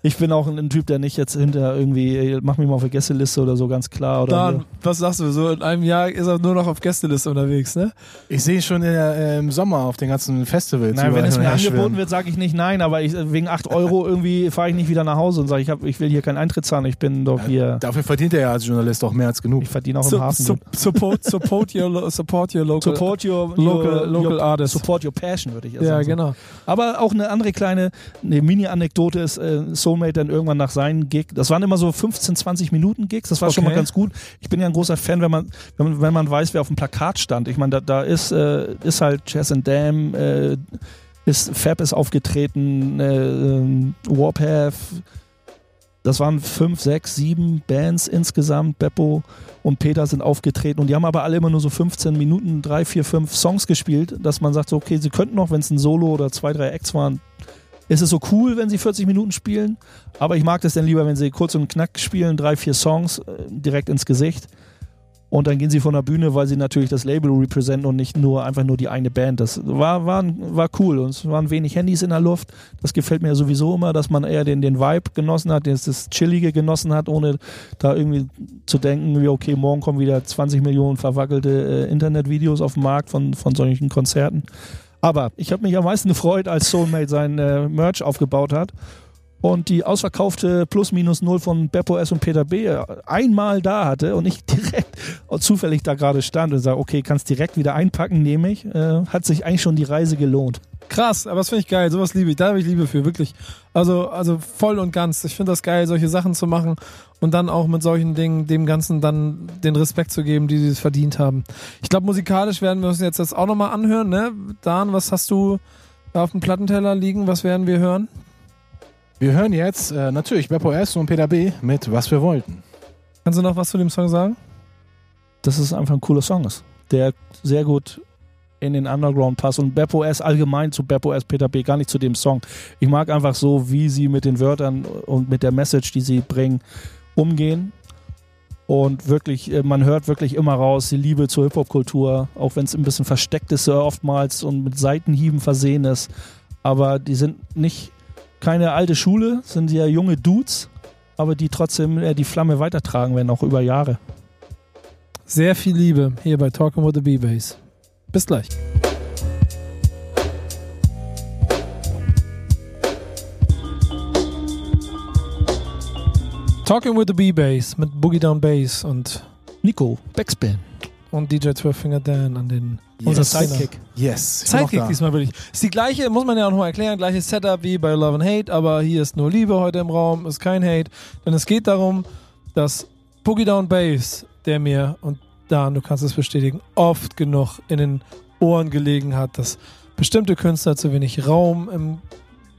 Ich bin auch ein Typ, der nicht jetzt hinter irgendwie, ey, mach mich mal auf die Gästeliste oder so, ganz klar. Oder Dan, was sagst du? So in einem Jahr ist er nur noch auf Gästeliste unterwegs, ne? Ich sehe ihn schon in der, äh, im Sommer auf den ganzen Festivals. Nein, wenn es mir angeboten wird, sage ich nicht nein, aber ich, wegen 8 Euro irgendwie fahre ich nicht wieder nach Hause und sage, ich, hab, ich will hier keinen Eintritt zahlen, ich bin doch hier, Dafür verdient er ja als Journalist auch mehr als genug. ich verdiene auch im Su Hafen. su support, support, your, support your local. support your, local- your, local your, artist. Support your passion, würde ich eher ja, sagen. genau. Aber auch eine andere kleine eine Mini-Anekdote ist, äh, Soulmate dann irgendwann nach seinen Gig, das waren immer so 15, 20 Minuten Gigs, das war schon mal Okay. ganz gut. Ich bin ja ein großer Fan, wenn man, wenn man, wenn man weiß, wer auf dem Plakat stand. Ich meine, da, da ist, äh, ist halt Jazz and Dam, äh, ist Fab ist aufgetreten, äh, ähm, Warpath, das waren fünf, sechs, sieben Bands insgesamt. Beppo und Peter sind aufgetreten und die haben aber alle immer nur so 15 Minuten, drei, vier, fünf Songs gespielt, dass man sagt, so, okay, sie könnten noch, wenn es ein Solo oder zwei, drei Acts waren, ist es so cool, wenn sie 40 Minuten spielen. Aber ich mag das dann lieber, wenn sie kurz und knack spielen, drei, vier Songs äh, direkt ins Gesicht. Und dann gehen sie von der Bühne, weil sie natürlich das Label representen und nicht nur einfach nur die eine Band. Das war, war, war cool. Und es waren wenig Handys in der Luft. Das gefällt mir sowieso immer, dass man eher den, den Vibe genossen hat, das, das Chillige genossen hat, ohne da irgendwie zu denken, wie okay, morgen kommen wieder 20 Millionen verwackelte äh, Internetvideos auf den Markt von, von solchen Konzerten. Aber ich habe mich am meisten gefreut, als Soulmate sein äh, Merch aufgebaut hat und die ausverkaufte Plus Minus Null von Beppo S und Peter B. einmal da hatte und ich direkt zufällig da gerade stand und sage, okay, kannst direkt wieder einpacken, nehme ich, äh, hat sich eigentlich schon die Reise gelohnt. Krass, aber das finde ich geil. Sowas liebe ich. Da habe ich Liebe für, wirklich. Also, also voll und ganz. Ich finde das geil, solche Sachen zu machen und dann auch mit solchen Dingen dem Ganzen dann den Respekt zu geben, die sie es verdient haben. Ich glaube, musikalisch werden wir uns jetzt das auch nochmal anhören, ne? Dan, was hast du da auf dem Plattenteller liegen? Was werden wir hören? Wir hören jetzt äh, natürlich Beppo S und Peter B. mit Was wir wollten. Kannst du noch was zu dem Song sagen? Dass es einfach ein cooler Song ist, der sehr gut in den Underground passt und Beppo S allgemein zu Beppo S Peter B gar nicht zu dem Song. Ich mag einfach so, wie sie mit den Wörtern und mit der Message, die sie bringen, umgehen. Und wirklich, äh, man hört wirklich immer raus, die Liebe zur Hip-Hop-Kultur, auch wenn es ein bisschen versteckt ist, äh, oftmals und mit Seitenhieben versehen ist. Aber die sind nicht keine alte Schule, sind ja junge Dudes, aber die trotzdem äh, die Flamme weitertragen werden, auch über Jahre. Sehr viel Liebe hier bei Talking with the B-Bass. Bis gleich. Talking with the B-Bass mit Boogie Down Bass und, Nico, Backspin, und DJ 12 Finger Dan an den unser Yes. Sidekick. Yes. Sidekick diesmal wirklich. Ist die gleiche, muss man ja auch nochmal erklären, gleiches Setup wie bei Love and Hate, aber hier ist nur Liebe heute im Raum, ist kein Hate. Denn es geht darum, dass Boogie Down Bass, der mir, und Dan, du kannst es bestätigen, oft genug in den Ohren gelegen hat, dass bestimmte Künstler zu wenig Raum im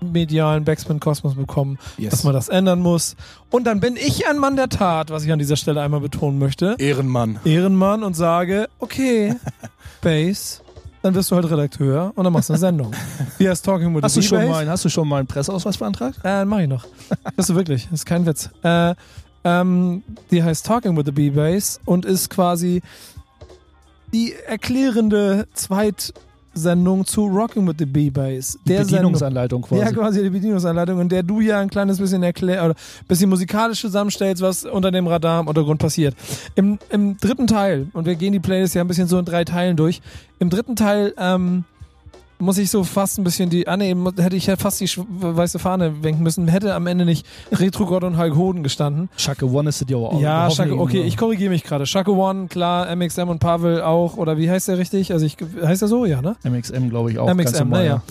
medialen Backspin-Kosmos bekommen, Yes. dass man das ändern muss. Und dann bin ich ein Mann der Tat, was ich an dieser Stelle einmal betonen möchte. Ehrenmann. Ehrenmann und sage, okay, Bass, dann wirst du halt Redakteur und dann machst du eine Sendung. Wie heißt Talking with Hast the du, schon mal, hast du schon mal einen Presseausweis beantragt? Äh, mach ich noch. Bist du wirklich? Das ist kein Witz. Äh, ähm, die heißt Talking with the B-Bass und ist quasi die erklärende Zweitsendung zu Rocking with the B-Bass. Die Der Sendung. Bedienungsanleitung quasi. Ja, quasi die Bedienungsanleitung, in der du ja ein kleines bisschen erklär oder bisschen musikalisch zusammenstellst, was unter dem Radar im Untergrund passiert. Im, Im dritten Teil, und wir gehen die Playlist ja ein bisschen so in drei Teilen durch, im dritten Teil ähm, muss ich so fast ein bisschen die, ah nee, hätte ich ja fast die weiße Fahne wenken müssen, hätte am Ende nicht Retro God und Hulk Hoden gestanden. Shaka One ist es ja auch. ja, Shaka, okay, ne? ich korrigiere mich gerade. Shaka One, klar, MXM und Pavel auch, oder wie heißt der richtig? Also ich, heißt er so, ja, ne? MXM, glaube ich, auch. MXM, naja.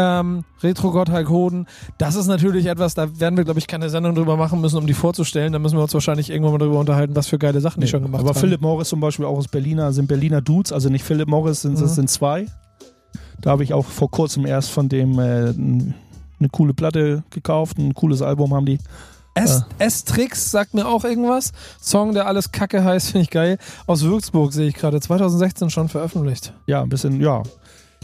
Ähm, Retro-Gott Hulk Hoden. Das ist natürlich etwas, da werden wir, glaube ich, keine Sendung drüber machen müssen, um die vorzustellen. Da müssen wir uns wahrscheinlich irgendwann mal drüber unterhalten, was für geile Sachen die Nee, schon gemacht aber haben. Philip Morris zum Beispiel auch aus Berliner, sind Berliner Dudes, also nicht Philip Morris, sind, Mhm. das sind zwei. Da habe ich auch vor kurzem erst von dem äh, eine coole Platte gekauft, ein cooles Album haben die. S- S-Trix sagt mir auch irgendwas. Song, der alles Kacke heißt, finde ich geil. Aus Würzburg sehe ich gerade. 2016 schon veröffentlicht. Ja, ein bisschen, ja.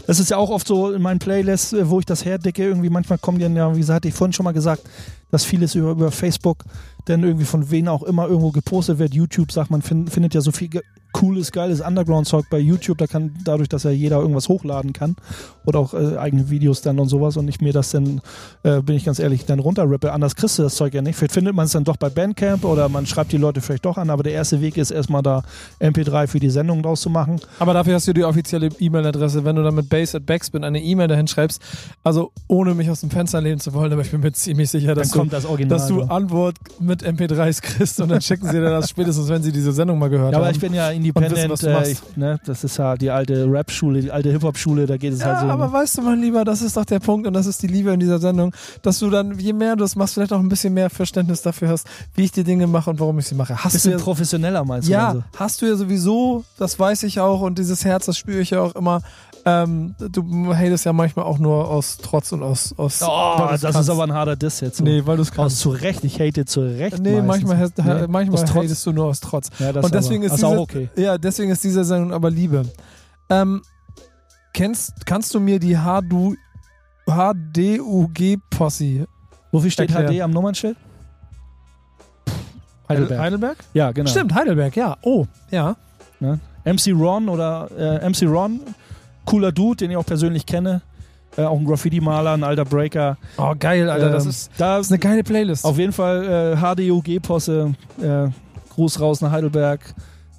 Das ist ja auch oft so in meinen Playlists, äh, wo ich das herdecke. Irgendwie manchmal kommen die dann ja, wie gesagt, hatte ich vorhin schon mal gesagt, dass vieles über, über Facebook dann irgendwie von wen auch immer irgendwo gepostet wird. YouTube sagt, man find, findet ja so viel cooles, geiles Underground-Zeug bei YouTube. Da kann dadurch, dass ja jeder irgendwas hochladen kann oder auch äh, eigene Videos dann und sowas und ich mir das dann, äh, bin ich ganz ehrlich, dann runterrippe. Anders kriegst du das Zeug ja nicht. Vielleicht findet man es dann doch bei Bandcamp oder man schreibt die Leute vielleicht doch an, aber der erste Weg ist erstmal da MP3 für die Sendung draus zu machen. Aber dafür hast du die offizielle E-Mail-Adresse. Wenn du dann mit Base at Backspin eine E-Mail dahin schreibst, also ohne mich aus dem Fenster lehnen zu wollen, aber ich bin mir ziemlich sicher, dass du kommt das Original. dass du so. Antwort mit MP3s kriegst und dann schicken sie dir das spätestens, wenn sie diese Sendung mal gehört Ja, aber haben. ich bin ja wissen, independent. was du äh, ne, das ist ja die alte Rap-Schule, die alte Hip-Hop-Schule, da geht es ja, halt so. aber weißt du, mein Lieber, das ist doch der Punkt und das ist die Liebe in dieser Sendung, dass du dann, je mehr du das machst, vielleicht auch ein bisschen mehr Verständnis dafür hast, wie ich die Dinge mache und warum ich sie mache. Hast du bisschen ja, professioneller meinst du? ja, also? hast du ja sowieso, das weiß ich auch und dieses Herz, das spüre ich ja auch immer. Ähm, du hatest ja manchmal auch nur aus Trotz und aus. aus Oh, das kannst. ist aber ein harter Diss jetzt. So. Nee, weil du es Aus kannst. zu Recht, ich hate zu Recht. Nee, meistens. manchmal, hast, Nee, manchmal aus hatest du nur aus Trotz. Ja, das Und deswegen aber, ist diese, auch okay. Ja, deswegen ist diese Sendung aber Liebe. Ähm, kennst, kannst du mir die HDU, HDUG-Posse Wofür steht erklären. HD am Nummernschild? Heidelberg. Heidelberg? Ja, genau. Stimmt, Heidelberg, ja. Oh, ja. MC Ron oder äh, MC Ron, cooler Dude, den ich auch persönlich kenne. Äh, auch ein Graffiti-Maler, ein alter Breaker. Oh, geil, Alter. das, Ähm, ist, da das ist eine geile Playlist. Auf jeden Fall äh, HDUG-Posse. Äh, Gruß raus nach Heidelberg.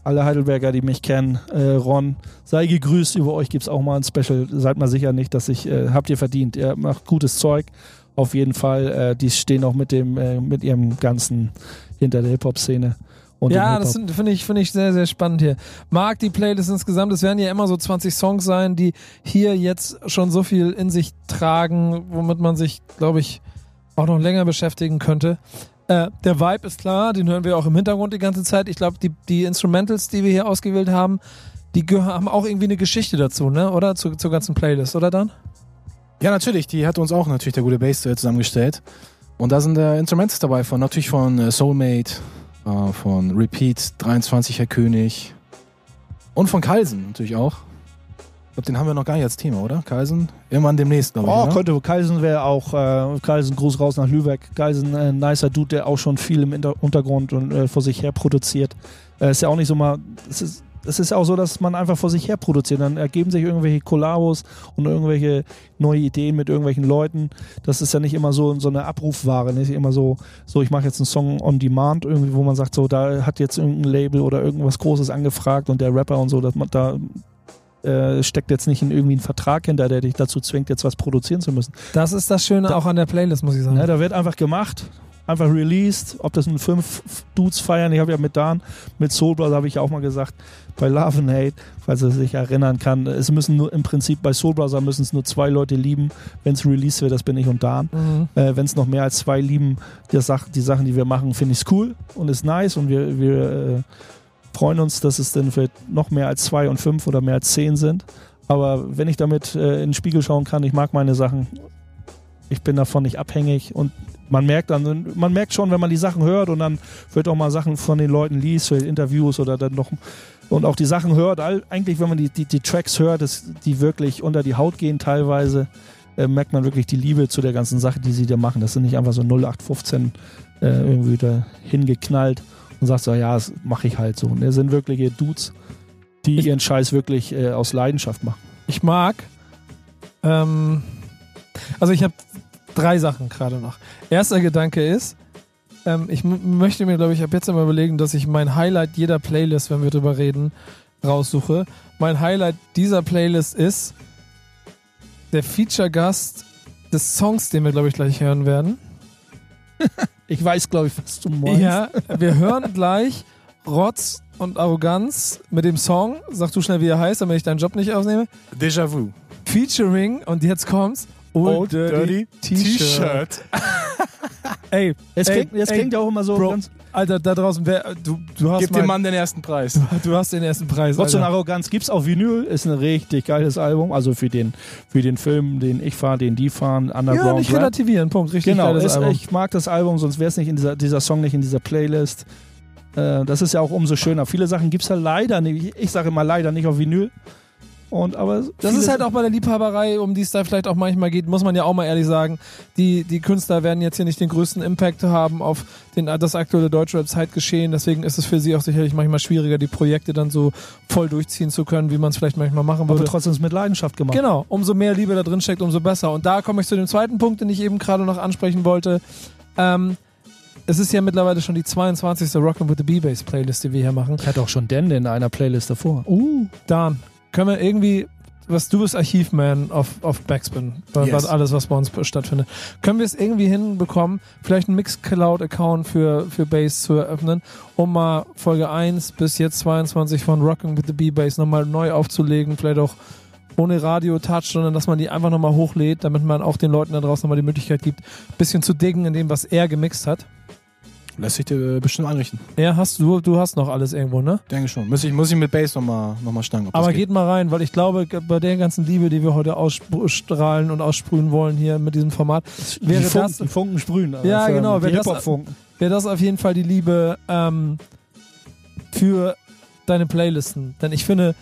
Alle Heidelberger, die mich kennen. Äh, Ron, sei gegrüßt. Über euch gibt es auch mal ein Special. Seid mal sicher nicht, dass ich. Äh, habt ihr verdient. Ihr macht gutes Zeug. Auf jeden Fall. Äh, die stehen auch mit, dem, mit ihrem Ganzen hinter der Hip-Hop-Szene. Ja, das finde ich, finde ich sehr, sehr spannend hier. Mag die Playlist insgesamt. Es werden ja immer so 20 Songs sein, die hier jetzt schon so viel in sich tragen, womit man sich, glaube ich, auch noch länger beschäftigen könnte. Äh, der Vibe ist klar, den hören wir auch im Hintergrund die ganze Zeit. Ich glaube, die, die Instrumentals, die wir hier ausgewählt haben, die haben auch irgendwie eine Geschichte dazu, ne? Oder? Zu, zur ganzen Playlist, oder dann? Ja, natürlich. Die hat uns auch natürlich der gute Bass zusammengestellt. Und da sind äh, Instruments dabei von natürlich von äh, Soulmate, äh, von Repeat, 23 Herr König und von Kalsen natürlich auch. Ich glaube, den haben wir noch gar nicht als Thema, oder? Kalsen? Irgendwann demnächst, glaube ich. Oh, oder? könnte. Kalsen wäre auch, äh, Kalsen, Gruß raus nach Lübeck. Kalsen, äh, nicer Dude, der auch schon viel im Inter Untergrund und äh, vor sich her produziert. Äh, ist ja auch nicht so mal, ist, es ist auch so, dass man einfach vor sich her produziert. Dann ergeben sich irgendwelche Kollabos und irgendwelche neue Ideen mit irgendwelchen Leuten. Das ist ja nicht immer so, so eine Abrufware, nicht immer so, so ich mache jetzt einen Song on Demand, irgendwie, wo man sagt, so, da hat jetzt irgendein Label oder irgendwas Großes angefragt und der Rapper und so, dass man da äh, steckt jetzt nicht in irgendwie einen Vertrag hinter, der dich dazu zwingt, jetzt was produzieren zu müssen. Das ist das Schöne auch an der Playlist, muss ich sagen. Ne, da wird einfach gemacht, einfach released. Ob das nun fünf Dudes feiern, ich habe ja mit Dan, mit Soul Brother habe ich ja auch mal gesagt, bei Love and Hate, falls er sich erinnern kann, es müssen nur im Prinzip bei Soul Brother müssen es nur zwei Leute lieben, wenn es released wird, das bin ich und Dan. Mhm. Äh, wenn es noch mehr als zwei lieben, die, Sach die Sachen, die wir machen, finde ich es cool und ist nice und wir, wir äh, freuen uns, dass es dann vielleicht noch mehr als zwei und fünf oder mehr als zehn sind. Aber wenn ich damit äh, in den Spiegel schauen kann, ich mag meine Sachen, ich bin davon nicht abhängig und man merkt dann, man merkt schon, wenn man die Sachen hört und dann wird auch mal Sachen von den Leuten liest, für Interviews oder dann noch und auch die Sachen hört, all, eigentlich, wenn man die, die, die Tracks hört, dass die wirklich unter die Haut gehen teilweise, äh, merkt man wirklich die Liebe zu der ganzen Sache, die sie da machen. Das sind nicht einfach so 0815 äh, irgendwie da hingeknallt und sagst so, ja, das mache ich halt so. Und das sind wirkliche Dudes, die ihren Scheiß wirklich äh, aus Leidenschaft machen. Ich mag, ähm, also ich habe drei Sachen gerade noch. Erster Gedanke ist, ähm, ich möchte mir, glaube ich, ab jetzt immer überlegen, dass ich mein Highlight jeder Playlist, wenn wir drüber reden, raussuche. Mein Highlight dieser Playlist ist der Feature-Gast des Songs, den wir, glaube ich, gleich hören werden. Ich weiß, glaube ich, was du meinst. Ja, wir hören gleich Rotz und Arroganz mit dem Song. Sag du schnell, wie er heißt, damit ich deinen Job nicht aufnehme. Déjà vu. Featuring, und jetzt kommt's, Old, Dirty, T-Shirt. Ey, Es ey, klingt, es ey, klingt ja auch immer so Bro, ganz. Alter, da draußen, wer, du, du hast Gib mal, dem Mann den ersten Preis. du hast den ersten Preis. Trotz und. Arroganz gibt's auf Vinyl, ist ein richtig geiles Album. Also für den, für den Film, den ich fahre, den die fahren, Ja, Underground nicht Rap. relativieren, Punkt. Richtig Genau, geiles es, Album. ich mag das Album, sonst wäre es nicht in dieser, dieser Song nicht in dieser Playlist. Äh, das ist ja auch umso schöner. Viele Sachen gibt's ja leider nicht. Ich sage immer leider nicht auf Vinyl. Und aber Das ist halt auch bei der Liebhaberei, um die es da vielleicht auch manchmal geht, muss man ja auch mal ehrlich sagen. Die, die Künstler werden jetzt hier nicht den größten Impact haben auf den, das aktuelle Deutschrap-Zeitgeschehen. Deswegen ist es für sie auch sicherlich manchmal schwieriger, die Projekte dann so voll durchziehen zu können, wie man es vielleicht manchmal machen aber würde. trotzdem ist es mit Leidenschaft gemacht. Genau, umso mehr Liebe da drin steckt, umso besser. Und da komme ich zu dem zweiten Punkt, den ich eben gerade noch ansprechen wollte. Ähm, es ist ja mittlerweile schon die 22. Rockin' with the B-Bass Playlist, die wir hier machen. Ich hatte auch schon Dan in einer Playlist davor. Uh. Dan, können wir irgendwie, was du bist Archivman auf, auf Backspin, bei, Yes. alles, was bei uns stattfindet. Können wir es irgendwie hinbekommen, vielleicht einen Mixcloud-Account für, für Bass zu eröffnen, um mal Folge 1 bis jetzt 22 von Rockin' with the B-Bass nochmal neu aufzulegen, vielleicht auch ohne Radio-Touch, sondern dass man die einfach nochmal hochlädt, damit man auch den Leuten da draußen nochmal die Möglichkeit gibt, ein bisschen zu diggen in dem, was er gemixt hat. Lässt sich dir äh, bestimmt einrichten. Ja, hast du, du hast noch alles irgendwo, ne? Denke schon. Muss ich, muss ich mit Bass nochmal noch mal stangen. ob das Aber geht mal rein, weil ich glaube, bei der ganzen Liebe, die wir heute ausstrahlen und aussprühen wollen hier mit diesem Format, wäre die, Funken, das- die Funken sprühen. also Ja, genau, wer das- wäre das auf jeden Fall die Liebe ähm, für deine Playlisten. Denn ich finde,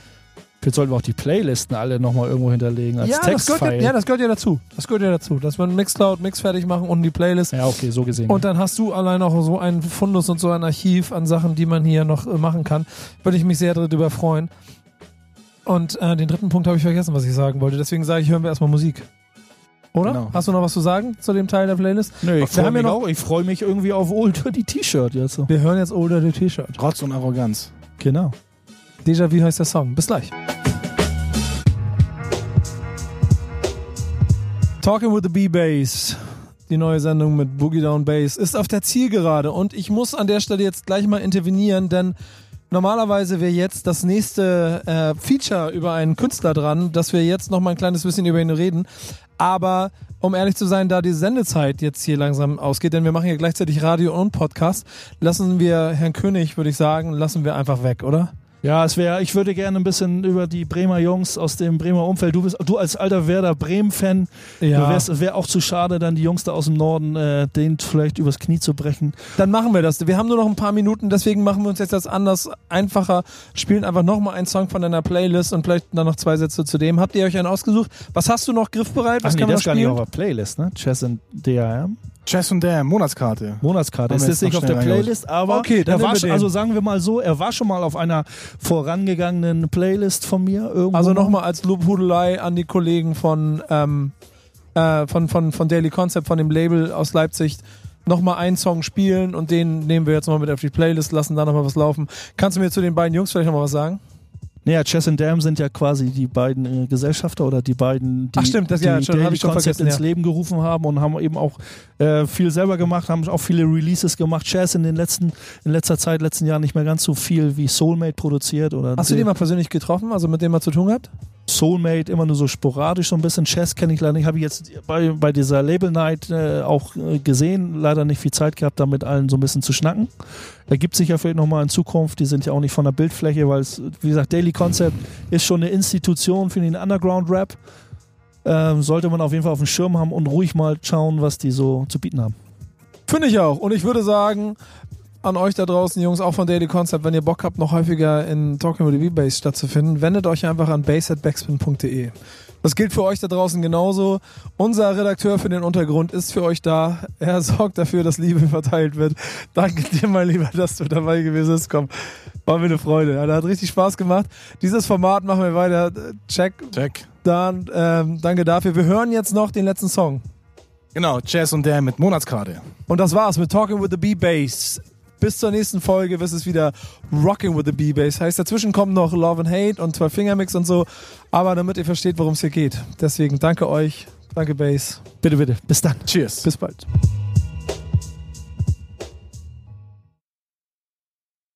Vielleicht sollten wir auch die Playlisten alle nochmal irgendwo hinterlegen als ja das, gehört Textfile. ja, ja, das gehört ja dazu. Das gehört ja dazu, dass wir einen Mixcloud, Mix fertig machen und die Playlist. ja, okay, so gesehen. Und dann hast du allein auch so einen Fundus und so ein Archiv an Sachen, die man hier noch äh, machen kann. Würde ich mich sehr darüber freuen. Und äh, den dritten Punkt habe ich vergessen, was ich sagen wollte. Deswegen sage ich, hören wir erstmal Musik. Oder? Genau. Hast du noch was zu sagen zu dem Teil der Playlist? Nö, ich freue ja mich noch- freue mich irgendwie auf Old Dirty T-Shirt jetzt. So. Wir hören jetzt Older the T-Shirt. Trotz und Arroganz. Genau. Déjà vu heißt der Song. Bis gleich. Talking with the B-Bass. Die neue Sendung mit Boogie Down Bass ist auf der Zielgerade und ich muss an der Stelle jetzt gleich mal intervenieren, denn normalerweise wäre jetzt das nächste äh, Feature über einen Künstler dran, dass wir jetzt noch mal ein kleines bisschen über ihn reden. Aber um ehrlich zu sein, da die Sendezeit jetzt hier langsam ausgeht, denn wir machen ja gleichzeitig Radio und Podcast, lassen wir Herrn König, würde ich sagen, lassen wir einfach weg, oder? Ja, es wäre, ich würde gerne ein bisschen über die Bremer Jungs aus dem Bremer Umfeld. Du bist, du als alter Werder Bremen-Fan, Ja. wäre auch zu schade, dann die Jungs da aus dem Norden, äh, den vielleicht übers Knie zu brechen. Dann machen wir das. Wir haben nur noch ein paar Minuten, deswegen machen wir uns jetzt das anders einfacher. Spielen einfach nochmal einen Song von deiner Playlist und vielleicht dann noch zwei Sätze zu dem. Habt ihr euch einen ausgesucht? Was hast du noch griffbereit? Was Ach nee, kann man das noch ist gar nicht spielen? auf der Playlist, ne? Chess und DRM. Chess und Damn, Monatskarte. Monatskarte. Ist jetzt nicht auf der Playlist, aber Okay, dann er war schon, also sagen wir mal so, er war schon mal auf einer vorangegangenen Playlist von mir irgendwo. Also mal. nochmal als Lobhudelei an die Kollegen von, ähm, äh, von, von, von Daily Concept, von dem Label aus Leipzig. Nochmal einen Song spielen und den nehmen wir jetzt mal mit auf die Playlist, lassen da nochmal was laufen. Kannst du mir zu den beiden Jungs vielleicht nochmal was sagen? Naja, Chess und Dam sind ja quasi die beiden äh, Gesellschafter oder die beiden, die, Ach stimmt, das- die ja, schon, Concept vergessen, ins ja. Leben gerufen haben und haben eben auch äh, viel selber gemacht, haben auch viele Releases gemacht. Chess in den letzten, in letzter Zeit, letzten Jahren nicht mehr ganz so viel wie Soulmate produziert oder Hast du den mal persönlich getroffen, also mit dem mal zu tun gehabt? Soulmate immer nur so sporadisch so ein bisschen. Chess kenne ich leider nicht. Habe ich jetzt bei, bei dieser Label Night äh, auch äh, gesehen. Leider nicht viel Zeit gehabt, da mit allen so ein bisschen zu schnacken. Ergibt sich ja vielleicht nochmal in Zukunft. Die sind ja auch nicht von der Bildfläche, weil es, wie gesagt, Daily Concept ist schon eine Institution für den Underground-Rap. Ähm, sollte man auf jeden Fall auf dem Schirm haben und ruhig mal schauen, was die so zu bieten haben. Finde ich auch. Und ich würde sagen, an euch da draußen, Jungs, auch von Daily Concept, wenn ihr Bock habt, noch häufiger in Talking with the V-Bass stattzufinden, wendet euch einfach an bass.backspin.de. Das gilt für euch da draußen genauso. Unser Redakteur für den Untergrund ist für euch da. Er sorgt dafür, dass Liebe verteilt wird. Danke dir, mein Lieber, dass du dabei gewesen bist. Komm, war mir eine Freude. Ja, hat richtig Spaß gemacht. Dieses Format machen wir weiter. Check. Check. Dann, ähm, danke dafür. Wir hören jetzt noch den letzten Song. Genau, Jazz und der mit Monatskarte. Und das war's mit Talking with the B-Bass. Bis zur nächsten Folge wird es wieder Rocking with the B-Bass. Heißt, dazwischen kommt noch Love and Hate und 12 Finger Mix und so. Aber damit ihr versteht, worum es hier geht. Deswegen danke euch. Danke, Bass. Bitte, bitte. Bis dann. Cheers. Bis bald.